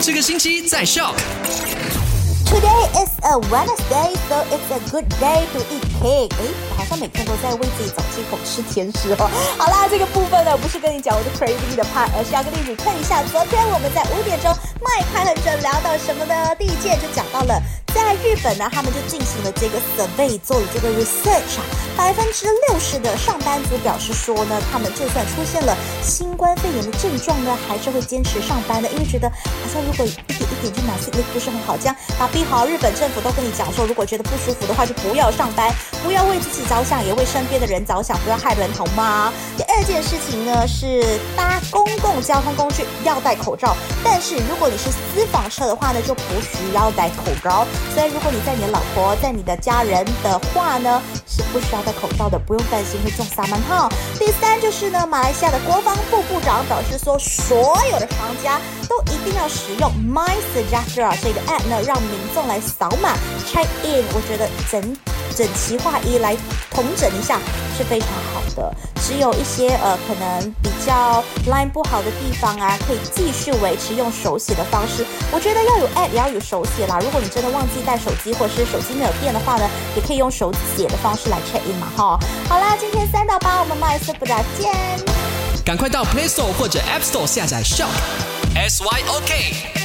这个星期在笑。Today is a Wednesday, so it's a good day to eat cake. 诶，好像每天都在为自己找借口吃甜食哦。好啦，这个部分呢，不是跟你讲我的 crazy 的 part，而是要跟你 recap 一下，昨天我们在五点钟麦开很准聊到什么呢？第一件就讲到了。在日本呢，他们就进行了这个 survey，做了这个 research 啊，百分之六十的上班族表示说呢，他们就算出现了新冠肺炎的症状呢，还是会坚持上班的，因为觉得好像如果一点一点就买，也不是很好，这样打逼好，日本政府都跟你讲说，如果觉得不舒服的话，就不要上班，不要为自己着想，也为身边的人着想，不要害人，好吗？二件事情呢是搭公共交通工具要戴口罩，但是如果你是私房车的话呢，就不需要戴口罩。所以如果你在你的老婆、在你的家人的话呢，是不需要戴口罩的，不用担心会中沙门号。第三就是呢，马来西亚的国防部部长表示说，所有的商家都一定要使用 My Suggestor 这个 app 呢，让民众来扫码 check in。我觉得整整齐划一来统整一下是非常好的。只有一些呃可能比较 line 不好的地方啊，可以继续维持用手写的方式。我觉得要有 app 也要有手写啦。如果你真的忘记带手机，或者是手机没有电的话呢，也可以用手写的方式来 check in 嘛哈。好啦，今天三到八我们麦斯不打见。赶快到 Play Store 或者 App Store 下载 Shop S Y O K。